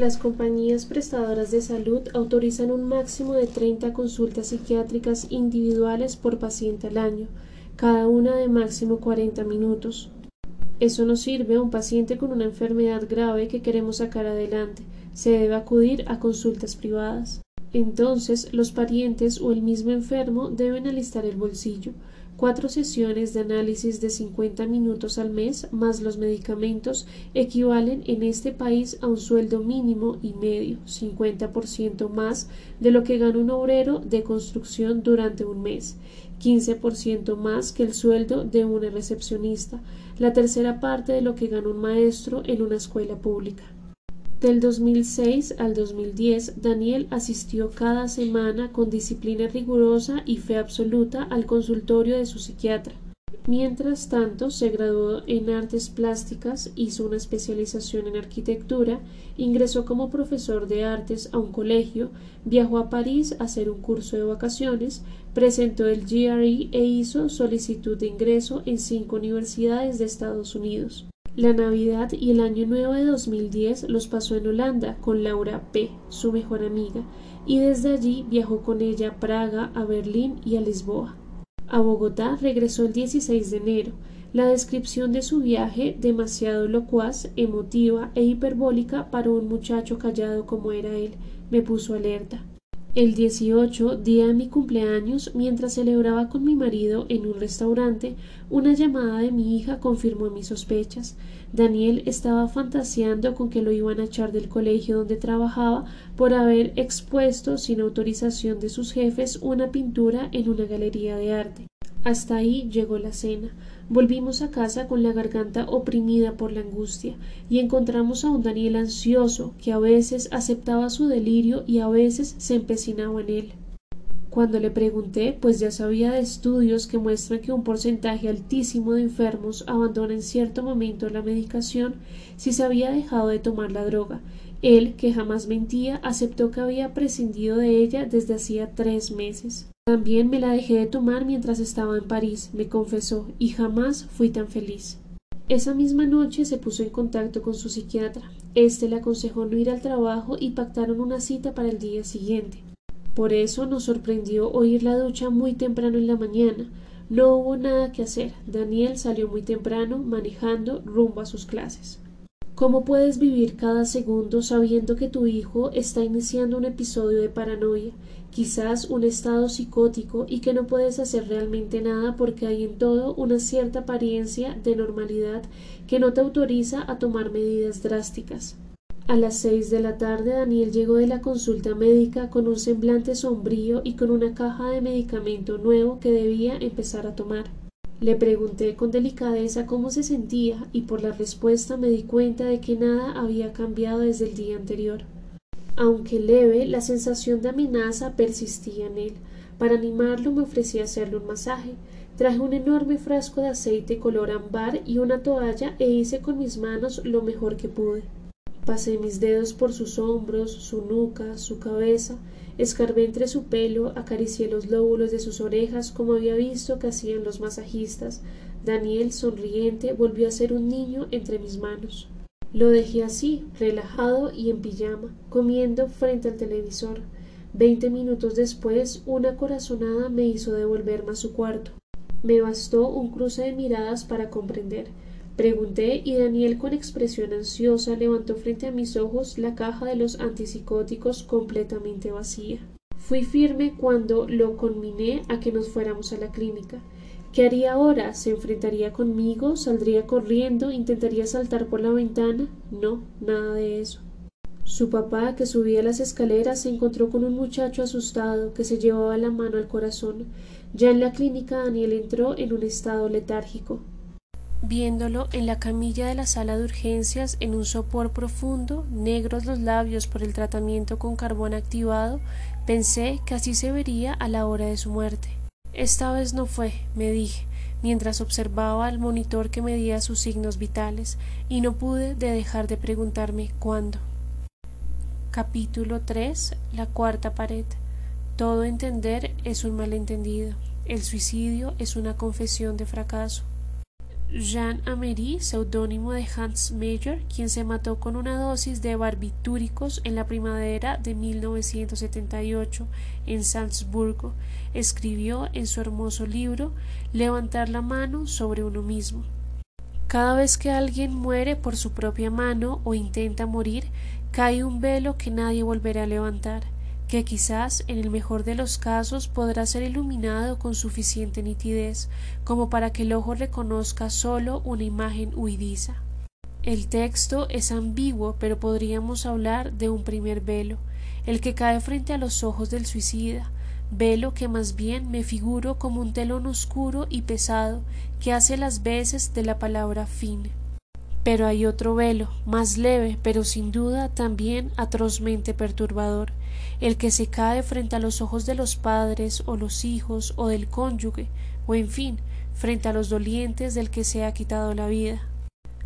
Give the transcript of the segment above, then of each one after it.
Las compañías prestadoras de salud autorizan un máximo de 30 consultas psiquiátricas individuales por paciente al año, cada una de máximo 40 minutos. Eso no sirve a un paciente con una enfermedad grave que queremos sacar adelante. Se debe acudir a consultas privadas. Entonces, los parientes o el mismo enfermo deben alistar el bolsillo, Cuatro sesiones de análisis de 50 minutos al mes más los medicamentos equivalen en este país a un sueldo mínimo y medio, 50% más de lo que gana un obrero de construcción durante un mes, 15% más que el sueldo de una recepcionista, la tercera parte de lo que gana un maestro en una escuela pública. Del 2006 al 2010, Daniel asistió cada semana con disciplina rigurosa y fe absoluta al consultorio de su psiquiatra. Mientras tanto, se graduó en artes plásticas, hizo una especialización en arquitectura, ingresó como profesor de artes a un colegio, viajó a París a hacer un curso de vacaciones, presentó el GRE e hizo solicitud de ingreso en cinco universidades de Estados Unidos. La Navidad y el Año Nuevo de 2010 los pasó en Holanda con Laura P., su mejor amiga, y desde allí viajó con ella a Praga, a Berlín y a Lisboa. A Bogotá regresó el 16 de enero. La descripción de su viaje, demasiado locuaz, emotiva e hiperbólica para un muchacho callado como era él, me puso alerta. El 18, día de mi cumpleaños, mientras celebraba con mi marido en un restaurante, una llamada de mi hija confirmó mis sospechas. Daniel estaba fantaseando con que lo iban a echar del colegio donde trabajaba por haber expuesto sin autorización de sus jefes una pintura en una galería de arte. Hasta ahí llegó la cena. Volvimos a casa con la garganta oprimida por la angustia, y encontramos a un Daniel ansioso, que a veces aceptaba su delirio y a veces se empecinaba en él. Cuando le pregunté, pues ya sabía de estudios que muestran que un porcentaje altísimo de enfermos abandona en cierto momento la medicación si se había dejado de tomar la droga, él, que jamás mentía, aceptó que había prescindido de ella desde hacía tres meses. También me la dejé de tomar mientras estaba en París, me confesó, y jamás fui tan feliz. Esa misma noche se puso en contacto con su psiquiatra. Este le aconsejó no ir al trabajo y pactaron una cita para el día siguiente. Por eso nos sorprendió oír la ducha muy temprano en la mañana. No hubo nada que hacer. Daniel salió muy temprano, manejando rumbo a sus clases. ¿Cómo puedes vivir cada segundo sabiendo que tu hijo está iniciando un episodio de paranoia, quizás un estado psicótico y que no puedes hacer realmente nada porque hay en todo una cierta apariencia de normalidad que no te autoriza a tomar medidas drásticas? A las seis de la tarde Daniel llegó de la consulta médica con un semblante sombrío y con una caja de medicamento nuevo que debía empezar a tomar. Le pregunté con delicadeza cómo se sentía y por la respuesta me di cuenta de que nada había cambiado desde el día anterior. Aunque leve, la sensación de amenaza persistía en él. Para animarlo me ofrecí hacerle un masaje. Traje un enorme frasco de aceite color ámbar y una toalla e hice con mis manos lo mejor que pude. Pasé mis dedos por sus hombros, su nuca, su cabeza, Escarbé entre su pelo, acaricié los lóbulos de sus orejas como había visto que hacían los masajistas. Daniel, sonriente, volvió a ser un niño entre mis manos. Lo dejé así, relajado y en pijama, comiendo frente al televisor. Veinte minutos después, una corazonada me hizo devolverme a su cuarto. Me bastó un cruce de miradas para comprender. Pregunté y Daniel con expresión ansiosa levantó frente a mis ojos la caja de los antipsicóticos completamente vacía. Fui firme cuando lo conminé a que nos fuéramos a la clínica. ¿Qué haría ahora? ¿Se enfrentaría conmigo? ¿Saldría corriendo? ¿Intentaría saltar por la ventana? No, nada de eso. Su papá, que subía las escaleras, se encontró con un muchacho asustado que se llevaba la mano al corazón. Ya en la clínica Daniel entró en un estado letárgico. Viéndolo en la camilla de la sala de urgencias en un sopor profundo, negros los labios por el tratamiento con carbón activado, pensé que así se vería a la hora de su muerte. Esta vez no fue, me dije, mientras observaba al monitor que medía sus signos vitales, y no pude de dejar de preguntarme cuándo. Capítulo 3 La cuarta pared. Todo entender es un malentendido. El suicidio es una confesión de fracaso. Jean Amery, seudónimo de Hans Meyer, quien se mató con una dosis de barbitúricos en la primavera de 1978 en Salzburgo, escribió en su hermoso libro Levantar la mano sobre uno mismo. Cada vez que alguien muere por su propia mano o intenta morir, cae un velo que nadie volverá a levantar que quizás en el mejor de los casos podrá ser iluminado con suficiente nitidez como para que el ojo reconozca solo una imagen huidiza. El texto es ambiguo, pero podríamos hablar de un primer velo, el que cae frente a los ojos del suicida, velo que más bien me figuro como un telón oscuro y pesado que hace las veces de la palabra fin. Pero hay otro velo, más leve, pero sin duda también atrozmente perturbador, el que se cae frente a los ojos de los padres o los hijos o del cónyuge, o en fin, frente a los dolientes del que se ha quitado la vida.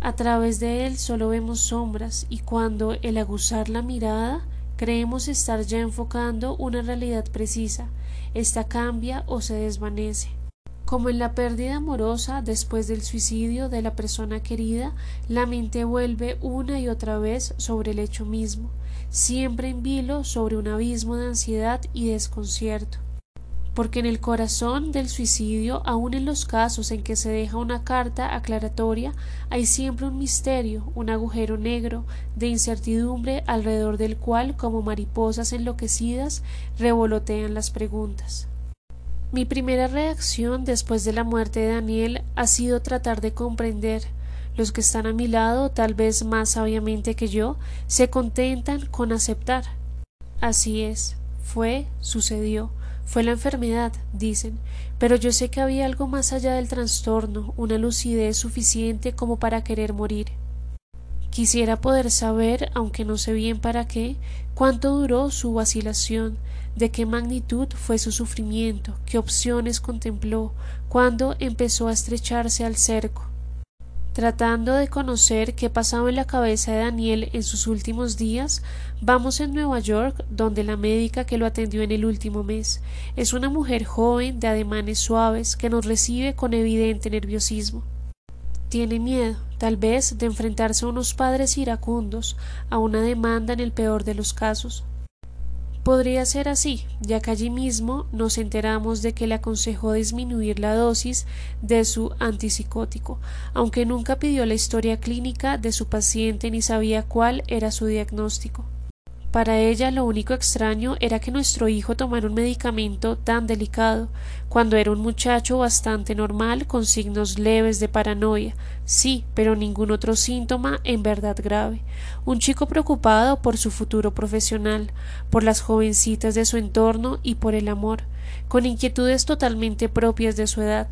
A través de él solo vemos sombras y cuando el aguzar la mirada creemos estar ya enfocando una realidad precisa, ésta cambia o se desvanece. Como en la pérdida amorosa después del suicidio de la persona querida, la mente vuelve una y otra vez sobre el hecho mismo, siempre en vilo sobre un abismo de ansiedad y desconcierto. Porque en el corazón del suicidio, aun en los casos en que se deja una carta aclaratoria, hay siempre un misterio, un agujero negro de incertidumbre alrededor del cual, como mariposas enloquecidas, revolotean las preguntas. Mi primera reacción después de la muerte de Daniel ha sido tratar de comprender. Los que están a mi lado, tal vez más sabiamente que yo, se contentan con aceptar. Así es, fue, sucedió, fue la enfermedad, dicen, pero yo sé que había algo más allá del trastorno, una lucidez suficiente como para querer morir. Quisiera poder saber, aunque no sé bien para qué, cuánto duró su vacilación, de qué magnitud fue su sufrimiento, qué opciones contempló, cuándo empezó a estrecharse al cerco. Tratando de conocer qué pasaba en la cabeza de Daniel en sus últimos días, vamos en Nueva York, donde la médica que lo atendió en el último mes es una mujer joven de ademanes suaves que nos recibe con evidente nerviosismo. Tiene miedo, tal vez, de enfrentarse a unos padres iracundos, a una demanda en el peor de los casos. Podría ser así, ya que allí mismo nos enteramos de que le aconsejó disminuir la dosis de su antipsicótico, aunque nunca pidió la historia clínica de su paciente ni sabía cuál era su diagnóstico. Para ella lo único extraño era que nuestro hijo tomara un medicamento tan delicado, cuando era un muchacho bastante normal con signos leves de paranoia, sí, pero ningún otro síntoma en verdad grave. Un chico preocupado por su futuro profesional, por las jovencitas de su entorno y por el amor, con inquietudes totalmente propias de su edad.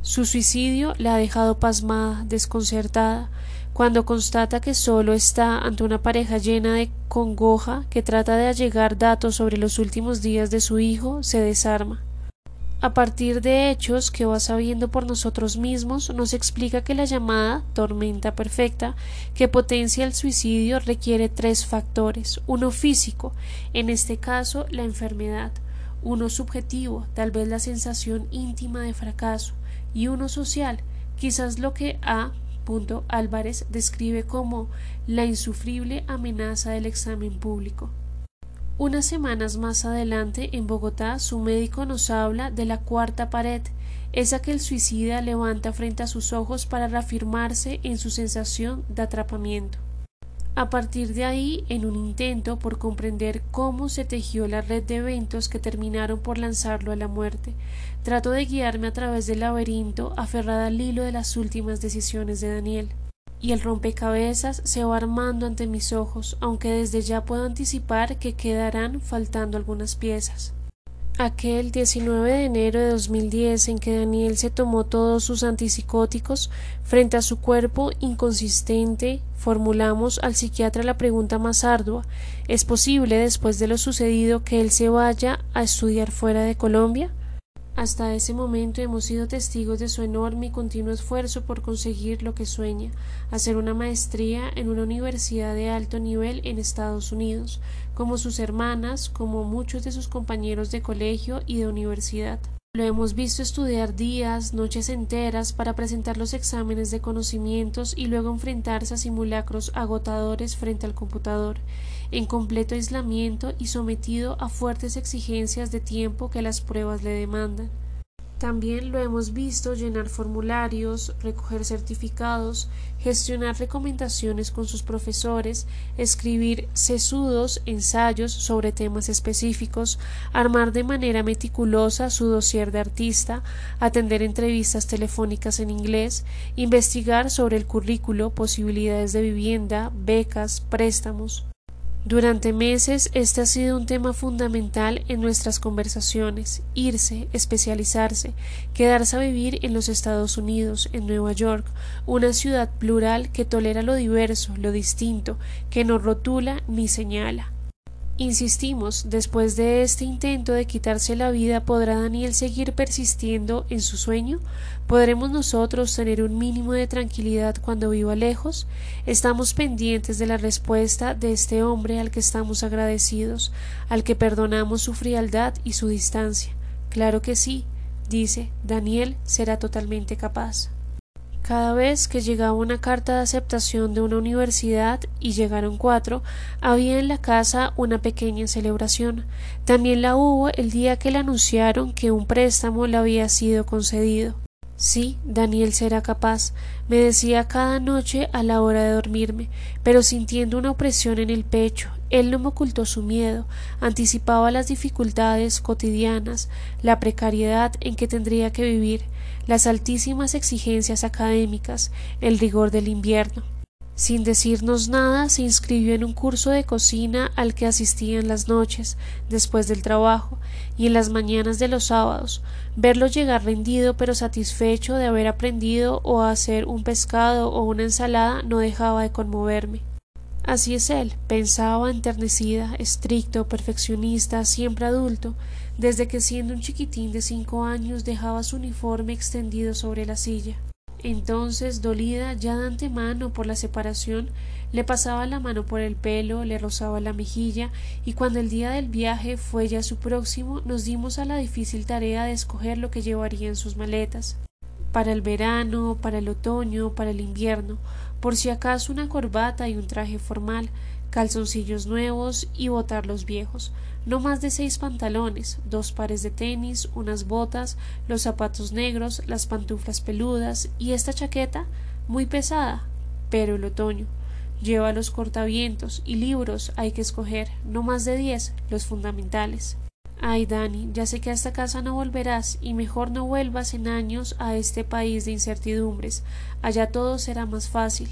Su suicidio la ha dejado pasmada, desconcertada, cuando constata que solo está ante una pareja llena de congoja que trata de allegar datos sobre los últimos días de su hijo, se desarma. A partir de hechos que va sabiendo por nosotros mismos, nos explica que la llamada tormenta perfecta que potencia el suicidio requiere tres factores. Uno físico, en este caso la enfermedad, uno subjetivo, tal vez la sensación íntima de fracaso, y uno social, quizás lo que ha Álvarez describe como la insufrible amenaza del examen público. Unas semanas más adelante, en Bogotá, su médico nos habla de la cuarta pared, esa que el suicida levanta frente a sus ojos para reafirmarse en su sensación de atrapamiento. A partir de ahí, en un intento por comprender cómo se tejió la red de eventos que terminaron por lanzarlo a la muerte, trato de guiarme a través del laberinto aferrada al hilo de las últimas decisiones de Daniel. Y el rompecabezas se va armando ante mis ojos, aunque desde ya puedo anticipar que quedarán faltando algunas piezas. Aquel 19 de enero de 2010 en que Daniel se tomó todos sus antipsicóticos frente a su cuerpo inconsistente, formulamos al psiquiatra la pregunta más ardua ¿Es posible después de lo sucedido que él se vaya a estudiar fuera de Colombia? Hasta ese momento hemos sido testigos de su enorme y continuo esfuerzo por conseguir lo que sueña, hacer una maestría en una universidad de alto nivel en Estados Unidos, como sus hermanas, como muchos de sus compañeros de colegio y de universidad. Lo hemos visto estudiar días, noches enteras para presentar los exámenes de conocimientos y luego enfrentarse a simulacros agotadores frente al computador, en completo aislamiento y sometido a fuertes exigencias de tiempo que las pruebas le demandan. También lo hemos visto llenar formularios, recoger certificados, gestionar recomendaciones con sus profesores, escribir sesudos ensayos sobre temas específicos, armar de manera meticulosa su dossier de artista, atender entrevistas telefónicas en inglés, investigar sobre el currículo, posibilidades de vivienda, becas, préstamos. Durante meses este ha sido un tema fundamental en nuestras conversaciones irse, especializarse, quedarse a vivir en los Estados Unidos, en Nueva York, una ciudad plural que tolera lo diverso, lo distinto, que no rotula ni señala. Insistimos, después de este intento de quitarse la vida, ¿podrá Daniel seguir persistiendo en su sueño? ¿Podremos nosotros tener un mínimo de tranquilidad cuando viva lejos? Estamos pendientes de la respuesta de este hombre al que estamos agradecidos, al que perdonamos su frialdad y su distancia. Claro que sí, dice, Daniel será totalmente capaz. Cada vez que llegaba una carta de aceptación de una universidad y llegaron cuatro, había en la casa una pequeña celebración. También la hubo el día que le anunciaron que un préstamo le había sido concedido. Sí, Daniel será capaz, me decía cada noche a la hora de dormirme, pero sintiendo una opresión en el pecho. Él no me ocultó su miedo, anticipaba las dificultades cotidianas, la precariedad en que tendría que vivir, las altísimas exigencias académicas, el rigor del invierno. Sin decirnos nada, se inscribió en un curso de cocina al que asistía en las noches, después del trabajo, y en las mañanas de los sábados. Verlo llegar rendido pero satisfecho de haber aprendido o a hacer un pescado o una ensalada no dejaba de conmoverme. Así es él, pensaba enternecida, estricto, perfeccionista, siempre adulto, desde que siendo un chiquitín de cinco años dejaba su uniforme extendido sobre la silla. Entonces, dolida ya de antemano por la separación, le pasaba la mano por el pelo, le rozaba la mejilla, y cuando el día del viaje fue ya su próximo, nos dimos a la difícil tarea de escoger lo que llevaría en sus maletas para el verano, para el otoño, para el invierno, por si acaso una corbata y un traje formal, calzoncillos nuevos y botar los viejos, no más de seis pantalones, dos pares de tenis, unas botas, los zapatos negros, las pantuflas peludas y esta chaqueta muy pesada, pero el otoño. Lleva los cortavientos y libros hay que escoger, no más de diez, los fundamentales. Ay, Dani, ya sé que a esta casa no volverás y mejor no vuelvas en años a este país de incertidumbres. Allá todo será más fácil.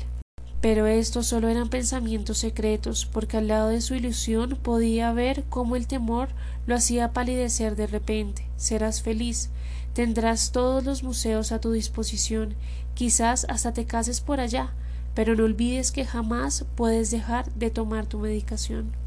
Pero estos solo eran pensamientos secretos, porque al lado de su ilusión podía ver cómo el temor lo hacía palidecer de repente. Serás feliz. Tendrás todos los museos a tu disposición. Quizás hasta te cases por allá. Pero no olvides que jamás puedes dejar de tomar tu medicación.